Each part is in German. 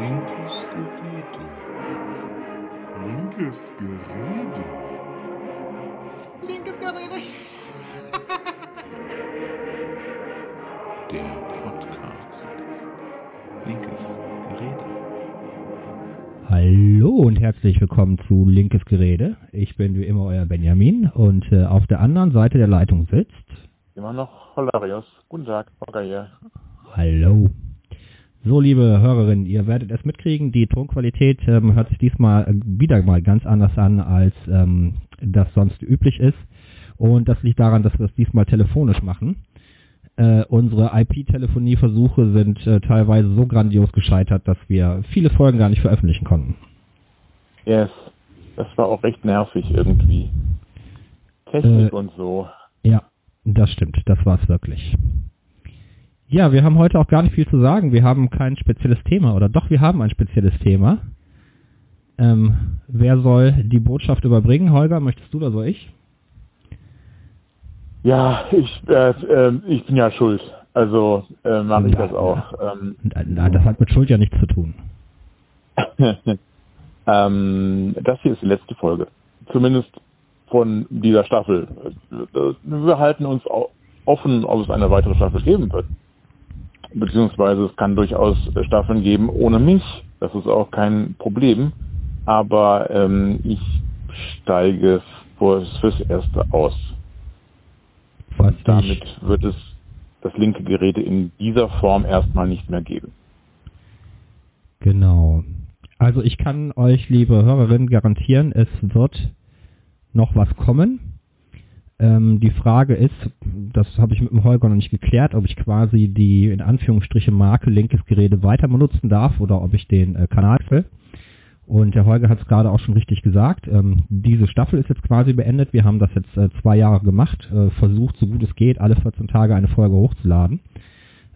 Linkes Gerede. Linkes Gerede. Linkes Gerede. Der Podcast. Linkes Gerede. Hallo und herzlich willkommen zu Linkes Gerede. Ich bin wie immer euer Benjamin und äh, auf der anderen Seite der Leitung sitzt. Immer noch Holarius. Guten Tag, Holger hier. Hallo. So, liebe Hörerinnen, ihr werdet es mitkriegen, die Tonqualität ähm, hört sich diesmal äh, wieder mal ganz anders an, als ähm, das sonst üblich ist. Und das liegt daran, dass wir es diesmal telefonisch machen. Äh, unsere IP-Telefonieversuche sind äh, teilweise so grandios gescheitert, dass wir viele Folgen gar nicht veröffentlichen konnten. Yes. Das war auch recht nervig irgendwie. Technik Äh, und so. Ja, das stimmt, das war's wirklich. Ja, wir haben heute auch gar nicht viel zu sagen. Wir haben kein spezielles Thema. Oder doch, wir haben ein spezielles Thema. Ähm, wer soll die Botschaft überbringen? Holger, möchtest du oder soll ich? Ja, ich, äh, äh, ich bin ja schuld. Also äh, mache ich Ja, das auch. Ähm, Na, das hat mit Schuld ja nichts zu tun. ähm, das hier ist die letzte Folge. Zumindest von dieser Staffel. Wir halten uns offen, ob es eine weitere Staffel geben wird. Beziehungsweise es kann durchaus Staffeln geben ohne mich. Das ist auch kein Problem. Aber ähm, ich steige vor, fürs Erste aus. Was Damit ich, wird es das linke Gerät in dieser Form erstmal nicht mehr geben. genau. Also ich kann euch, liebe Hörerinnen, garantieren, es wird noch was kommen. Ähm, die Frage ist, das habe ich mit dem Holger noch nicht geklärt, ob ich quasi die in Anführungsstriche Marke linkes Gerede weiter benutzen darf oder ob ich den äh, Kanal will. Und der Holger hat es gerade auch schon richtig gesagt. Ähm, diese Staffel ist jetzt quasi beendet. Wir haben das jetzt äh, zwei Jahre gemacht, äh, versucht, so gut es geht, alle 14 Tage eine Folge hochzuladen.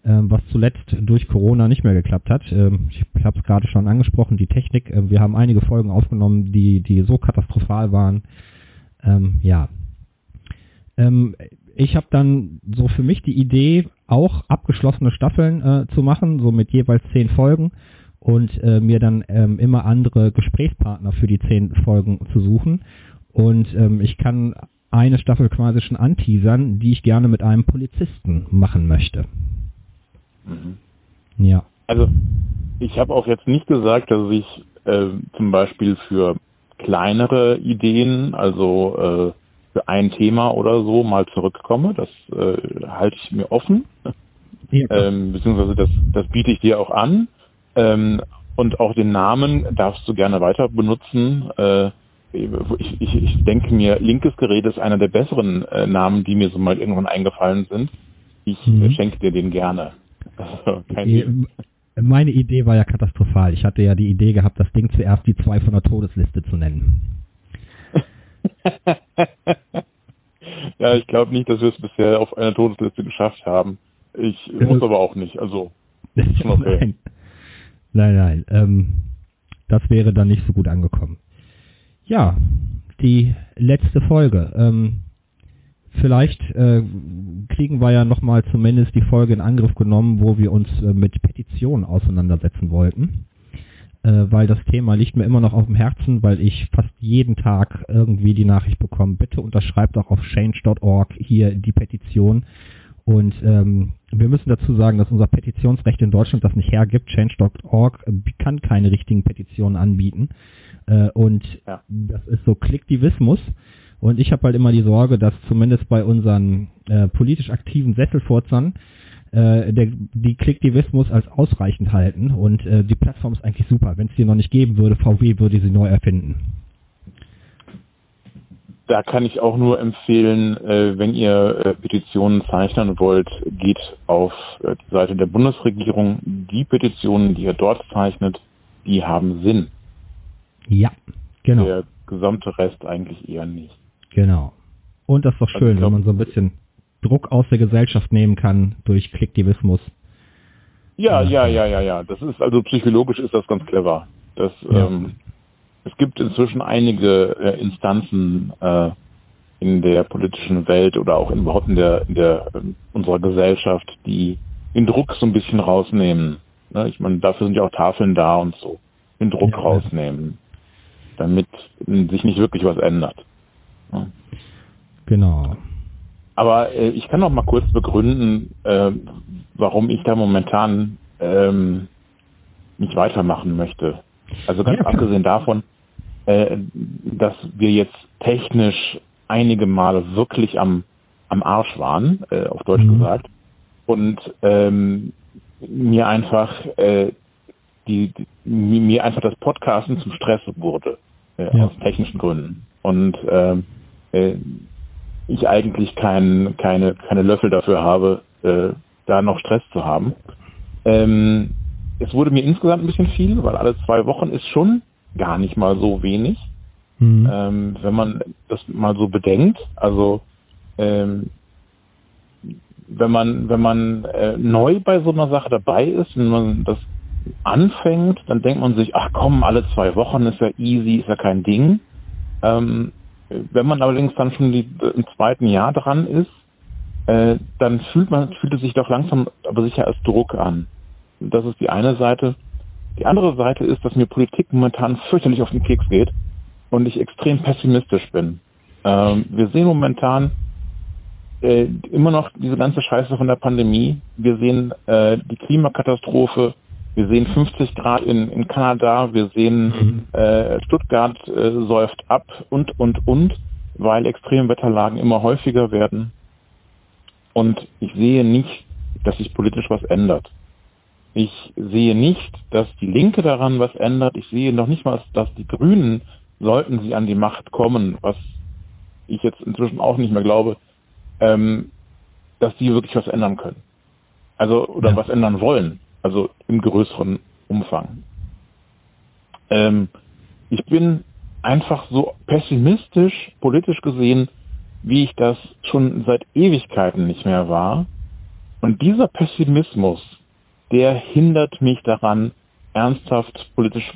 Ähm, was zuletzt durch Corona nicht mehr geklappt hat. Ähm, ich habe es gerade schon angesprochen, die Technik. Äh, wir haben einige Folgen aufgenommen, die, die so katastrophal waren. Ähm, ja, ähm, ich habe dann so für mich die Idee, auch abgeschlossene Staffeln äh, zu machen, so mit jeweils zehn Folgen und äh, mir dann ähm, immer andere Gesprächspartner für die zehn Folgen zu suchen. Und ähm, ich kann eine Staffel quasi schon anteasern, die ich gerne mit einem Polizisten machen möchte. Ja. Also ich habe auch jetzt nicht gesagt, dass ich äh, zum Beispiel für kleinere Ideen, also äh, für ein Thema oder so mal zurückkomme. Das äh, halte ich mir offen, ja. ähm, beziehungsweise das, das biete ich dir auch an. Ähm, und auch den Namen darfst du gerne weiter benutzen. Äh, ich, ich, ich denke mir, linkes Gerät ist einer der besseren äh, Namen, die mir so mal irgendwann eingefallen sind. Ich Mhm. äh, schenke dir den gerne. Also, kein Ding. Meine Idee war ja katastrophal. Ich hatte ja die Idee gehabt, das Ding zuerst die zwei von der Todesliste zu nennen. ja, ich glaube nicht, dass wir es bisher auf einer Todesliste geschafft haben. Ich Ja. muss aber auch nicht. Also, schon okay. nein, nein, nein. Ähm, das wäre dann nicht so gut angekommen. Ja, die letzte Folge. Ähm, vielleicht äh, kriegen wir ja nochmal zumindest die Folge in Angriff genommen, wo wir uns äh, mit Petitionen auseinandersetzen wollten. Äh, weil das Thema liegt mir immer noch auf dem Herzen, weil ich fast jeden Tag irgendwie die Nachricht bekomme, bitte unterschreibt auch auf change.org hier die Petition. Und ähm, wir müssen dazu sagen, dass unser Petitionsrecht in Deutschland das nicht hergibt. Change.org kann keine richtigen Petitionen anbieten. Äh, und Ja. das ist so Klicktivismus. Und ich habe halt immer die Sorge, dass zumindest bei unseren äh, politisch aktiven Sesselfurzern äh, der, die Klicktivismus als ausreichend halten. Und äh, die Plattform ist eigentlich super. Wenn es die noch nicht geben würde, VW würde sie neu erfinden. da kann ich auch nur empfehlen, äh, wenn ihr äh, Petitionen zeichnen wollt, geht auf äh, die Seite der Bundesregierung. Die Petitionen, die ihr dort zeichnet, die haben Sinn. Ja, genau. Der gesamte Rest eigentlich eher nicht. Genau. Und das ist doch Also schön, ich glaub- wenn man so ein bisschen Druck aus der Gesellschaft nehmen kann durch Klicktivismus. Ja, Ja. ja, ja, ja. Das ist also psychologisch ist das ganz clever. Das, Ja. ähm, es gibt inzwischen einige äh, Instanzen äh, in der politischen Welt oder auch überhaupt in der, in der ähm, unserer Gesellschaft, die den Druck so ein bisschen rausnehmen. Ne? Ich meine, dafür sind ja auch Tafeln da und so. Den Druck Ja. rausnehmen, damit sich nicht wirklich was ändert. Ja. Genau. Aber äh, ich kann noch mal kurz begründen, äh, warum ich da momentan ähm, nicht weitermachen möchte. Also ganz Ja, abgesehen davon, äh, dass wir jetzt technisch einige Male wirklich am, am Arsch waren, äh, auf Deutsch Mhm. gesagt, und ähm, mir einfach äh, die, die mir einfach das Podcasten zum Stress wurde äh, Ja. aus technischen Gründen und ähm, äh, ich eigentlich kein, keine keine Löffel dafür habe, äh, da noch Stress zu haben. Ähm, es wurde mir insgesamt ein bisschen viel, weil alle zwei Wochen ist schon gar nicht mal so wenig, Mhm. ähm, wenn man das mal so bedenkt. Also ähm, wenn man wenn man äh, neu bei so einer Sache dabei ist, wenn man das anfängt, dann denkt man sich, ach komm, alle zwei Wochen ist ja easy, ist ja kein Ding. Ähm, wenn man allerdings dann schon die, im zweiten Jahr dran ist, äh, dann fühlt man fühlt es sich doch langsam aber sicher als Druck an. Das ist die eine Seite. Die andere Seite ist, dass mir Politik momentan fürchterlich auf den Keks geht und ich extrem pessimistisch bin. Ähm, wir sehen momentan äh, immer noch diese ganze Scheiße von der Pandemie. Wir sehen äh, die Klimakatastrophe. Wir sehen 50 Grad in, in Kanada. Wir sehen Mhm. äh, Stuttgart äh, säuft ab und, und, und, weil Extremwetterlagen immer häufiger werden. Und ich sehe nicht, dass sich politisch was ändert. Ich sehe nicht, dass die Linke daran was ändert. Ich sehe noch nicht mal, dass die Grünen, sollten sie an die Macht kommen, was ich jetzt inzwischen auch nicht mehr glaube, ähm, dass die wirklich was ändern können. Also, oder Ja. was ändern wollen. Also im größeren Umfang. Ähm, ich bin einfach so pessimistisch, politisch gesehen, wie ich das schon seit Ewigkeiten nicht mehr war. Und dieser Pessimismus, der hindert mich daran, ernsthaft politisch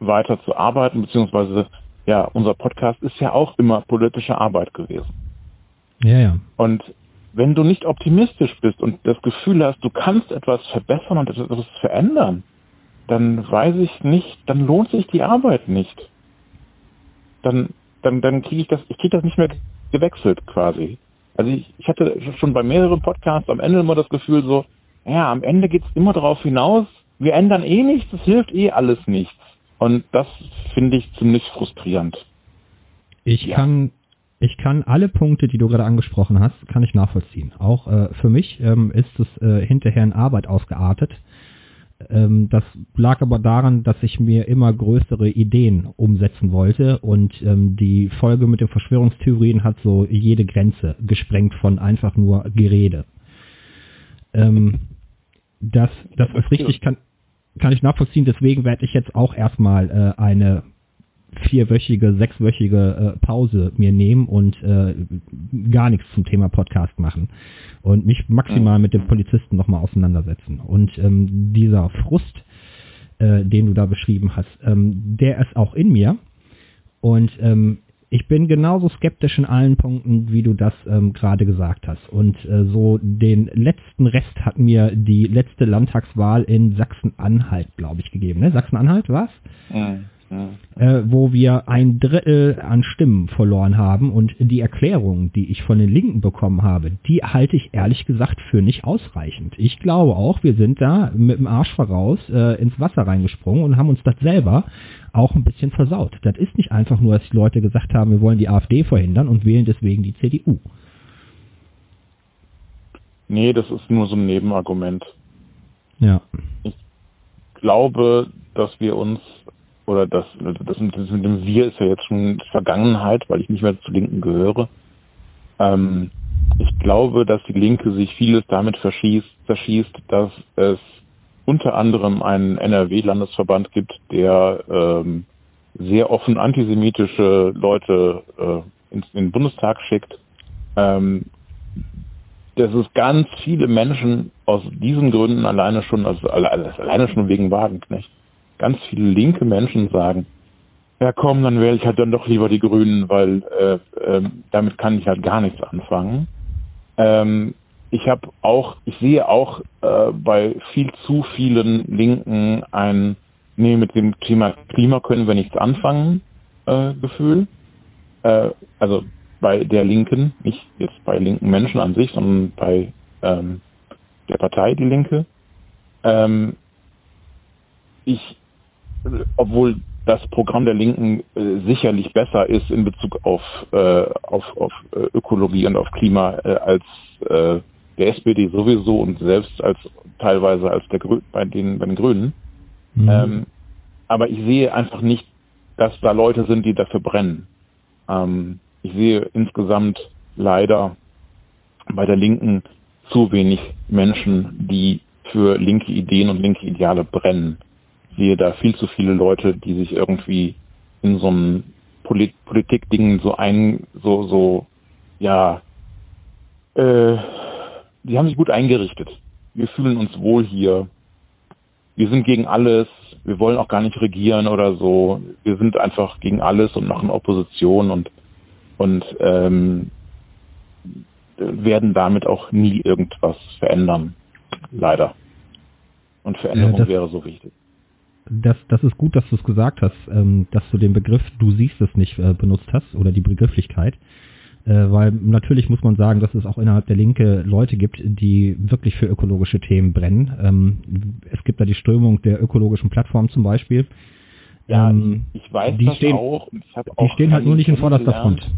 weiterzuarbeiten, beziehungsweise, ja, unser Podcast ist ja auch immer politische Arbeit gewesen. Ja, ja. Und wenn du nicht optimistisch bist und das Gefühl hast, du kannst etwas verbessern und etwas verändern, dann weiß ich nicht, dann lohnt sich die Arbeit nicht. Dann, dann, dann kriege ich das, ich kriege das nicht mehr gewechselt quasi. Also ich, ich hatte schon bei mehreren Podcasts am Ende immer das Gefühl so, ja, am Ende geht's immer darauf hinaus, wir ändern eh nichts, es hilft eh alles nichts. Und das finde ich ziemlich frustrierend. Ich Ja. kann, ich kann alle Punkte, die du gerade angesprochen hast, kann ich nachvollziehen. Auch äh, für mich ähm, ist es äh, hinterher in Arbeit ausgeartet. Ähm, das lag aber daran, dass ich mir immer größere Ideen umsetzen wollte und ähm, die Folge mit den Verschwörungstheorien hat so jede Grenze gesprengt von einfach nur Gerede. Ähm, das, das ist richtig, kann, kann ich nachvollziehen. Deswegen werde ich jetzt auch erstmal äh, eine vierwöchige, sechswöchige äh, Pause mir nehmen und äh, gar nichts zum Thema Podcast machen und mich maximal mit dem Polizisten nochmal auseinandersetzen. Und ähm, dieser Frust, äh, den du da beschrieben hast, ähm, der ist auch in mir und ähm, ich bin genauso skeptisch in allen Punkten, wie du das ähm, gerade gesagt hast. Und äh, so den letzten Rest hat mir die letzte Landtagswahl in Sachsen-Anhalt, glaube ich, gegeben. Ne? Sachsen-Anhalt, was? Mhm. Äh, wo wir ein Drittel an Stimmen verloren haben und die Erklärung, die ich von den Linken bekommen habe, die halte ich ehrlich gesagt für nicht ausreichend. Ich glaube auch, wir sind da mit dem Arsch voraus äh, ins Wasser reingesprungen und haben uns das selber auch ein bisschen versaut. Das ist nicht einfach nur, dass die Leute gesagt haben, wir wollen die AfD verhindern und wählen deswegen die CDU. Nee, das ist nur so ein Nebenargument. Ja. glaube, dass wir uns, oder das, das, mit- das mit dem Wir ist ja jetzt schon Vergangenheit, weil ich nicht mehr zur Linken gehöre. Ähm, ich glaube, dass die Linke sich vieles damit verschießt, verschießt, dass es unter anderem einen NRW-Landesverband gibt, der ähm, sehr offen antisemitische Leute äh, ins, in den Bundestag schickt. Ähm, dass es ganz viele Menschen aus diesen Gründen alleine schon, also alles alleine schon wegen Wagenknecht, ganz viele linke Menschen sagen, ja komm, dann wähle ich halt dann doch lieber die Grünen, weil äh, ähm, damit kann ich halt gar nichts anfangen. Ähm, ich habe auch, ich sehe auch äh, bei viel zu vielen Linken ein, nee, mit dem Thema Klima können wir nichts anfangen, äh, Gefühl. Äh, also bei der Linken, nicht jetzt bei linken Menschen an sich, sondern bei ähm, der Partei Die Linke. Ähm, ich, obwohl das Programm der Linken äh, sicherlich besser ist in Bezug auf, äh, auf, auf äh, Ökologie und auf Klima äh, als äh, der SPD sowieso und selbst als teilweise als der Grü bei den, bei den Grünen. Mhm. Ähm, aber ich sehe einfach nicht, dass da Leute sind, die dafür brennen. Ähm, ich sehe insgesamt leider bei der Linken zu wenig Menschen, die für linke Ideen und linke Ideale brennen. Ich sehe da viel zu viele Leute, die sich irgendwie in so einem Polit Politikdingen so ein, so, so, ja, äh, die haben sich gut eingerichtet. Wir fühlen uns wohl hier. Wir sind gegen alles. Wir wollen auch gar nicht regieren oder so. Wir sind einfach gegen alles und machen Opposition und und ähm, werden damit auch nie irgendwas verändern. Leider. Und Veränderung ja, wäre so wichtig. Das, das ist gut, dass du es gesagt hast, ähm, dass du den Begriff du siehst es nicht äh, benutzt hast oder die Begrifflichkeit. Äh, weil natürlich muss man sagen, dass es auch innerhalb der Linke Leute gibt, die wirklich für ökologische Themen brennen. Ähm, es gibt da die Strömung der ökologischen Plattform zum Beispiel. Ja, ähm, ich weiß die das stehen, auch. die stehen halt nur nicht in vorderster Front.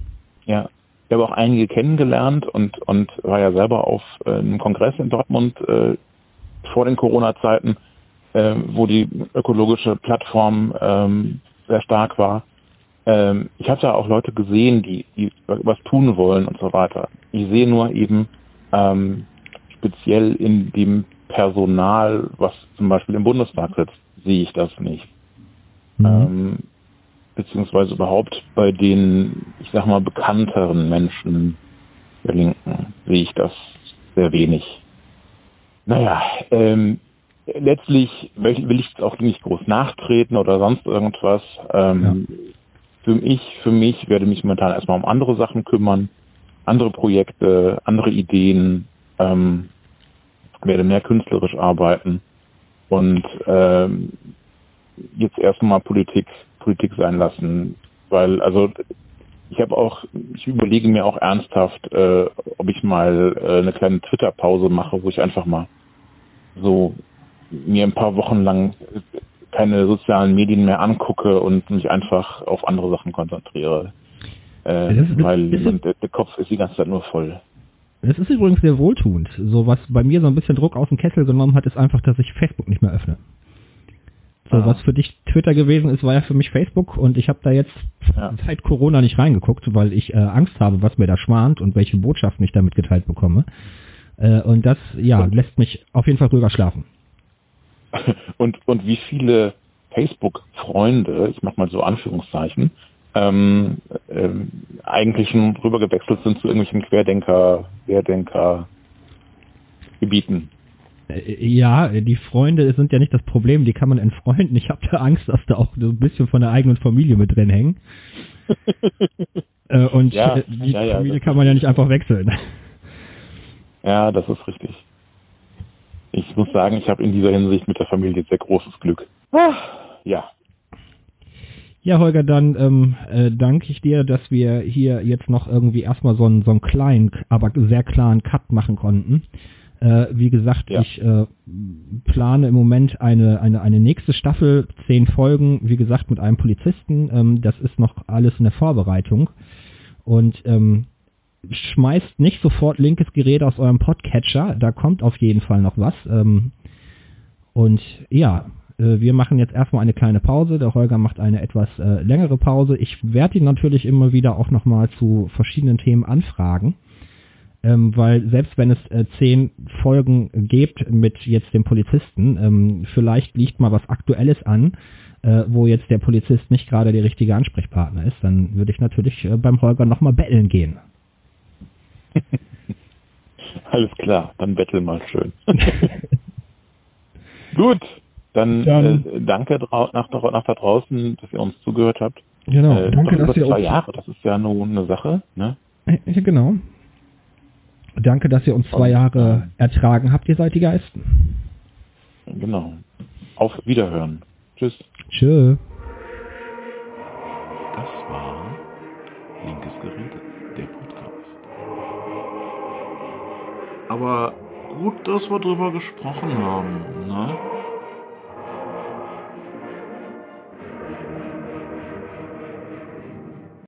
Ja, ich habe auch einige kennengelernt und, und war ja selber auf äh, einem Kongress in Dortmund äh, vor den Corona-Zeiten, wo die ökologische Plattform ähm, sehr stark war ähm, ich habe da auch Leute gesehen, die, die was tun wollen und so weiter. Ich sehe nur eben ähm, speziell in dem Personal, was zum Beispiel im Bundestag sitzt, sehe ich das nicht. Mhm. Ähm, beziehungsweise überhaupt bei den, ich sag mal, bekannteren Menschen der Linken sehe ich das sehr wenig. Naja, ähm, letztlich will, ich auch nicht groß nachtreten oder sonst irgendwas. Ähm, ja. Für mich, für mich werde mich momentan erstmal um andere Sachen kümmern, andere Projekte, andere Ideen, ähm, werde mehr künstlerisch arbeiten und ähm, jetzt erstmal Politik, Politik sein lassen, weil also ich habe auch, ich überlege mir auch ernsthaft, äh, ob ich mal äh, eine kleine Twitter-Pause mache, wo ich einfach mal so mir ein paar Wochen lang keine sozialen Medien mehr angucke und mich einfach auf andere Sachen konzentriere. Äh, das, das, weil das, der, der, Kopf ist die ganze Zeit nur voll. Das ist übrigens sehr wohltuend. So was bei mir so ein bisschen Druck aus dem Kessel genommen hat, ist einfach, dass ich Facebook nicht mehr öffne. So, ah. was für dich Twitter gewesen ist, war ja für mich Facebook und ich habe da jetzt ja. seit Corona nicht reingeguckt, weil ich äh, Angst habe, was mir da schwant und welche Botschaften ich damit geteilt bekomme. Äh, und das, ja, lässt mich auf jeden Fall ruhiger schlafen. und, und wie viele Facebook-Freunde, ich mache mal so Anführungszeichen, ähm, ähm, eigentlich schon rübergewechselt sind zu irgendwelchen Querdenker, Querdenker-Gebieten. Äh, ja, die Freunde sind ja nicht das Problem, die kann man entfreunden. Ich habe da Angst, dass da auch so ein bisschen von der eigenen Familie mit drin hängen. äh, und ja, die ja, ja, Familie kann man ja nicht einfach wechseln. Ja, das ist richtig ich muss sagen, ich habe in dieser Hinsicht mit der Familie sehr großes Glück. Ah, ja. Ja, Holger, dann ähm, äh, danke ich dir, dass wir hier jetzt noch irgendwie erstmal so einen, so einen kleinen, aber sehr klaren Cut machen konnten. Äh, wie gesagt, ja. ich äh, plane im Moment eine, eine, eine nächste Staffel, zehn Folgen, wie gesagt, mit einem Polizisten. Ähm, das ist noch alles in der Vorbereitung. Und ähm, schmeißt nicht sofort linkes Gerät aus eurem Podcatcher, da kommt auf jeden Fall noch was. Ähm, und ja, äh, wir machen jetzt erstmal eine kleine Pause. Der Holger macht eine etwas äh, längere Pause. Ich werde ihn natürlich immer wieder auch nochmal zu verschiedenen Themen anfragen. Ähm, weil selbst wenn es äh, zehn Folgen gibt mit jetzt dem Polizisten, ähm, vielleicht liegt mal was Aktuelles an, äh, wo jetzt der Polizist nicht gerade der richtige Ansprechpartner ist, dann würde ich natürlich äh, beim Holger nochmal betteln gehen. Alles klar, dann bettel mal schön. Gut, dann, dann äh, danke nach, nach da draußen, dass ihr uns zugehört habt. Genau, äh, danke, dass ihr zwei Jahre, das ist ja nur eine Sache, ne? Ja, genau. Danke, dass ihr uns zwei Jahre ertragen habt, ihr seid die Geisten. Genau. Auf Wiederhören. Tschüss. Tschö. Das war Linkes Gerede, der Podcast. Aber gut, dass wir drüber gesprochen haben, ne?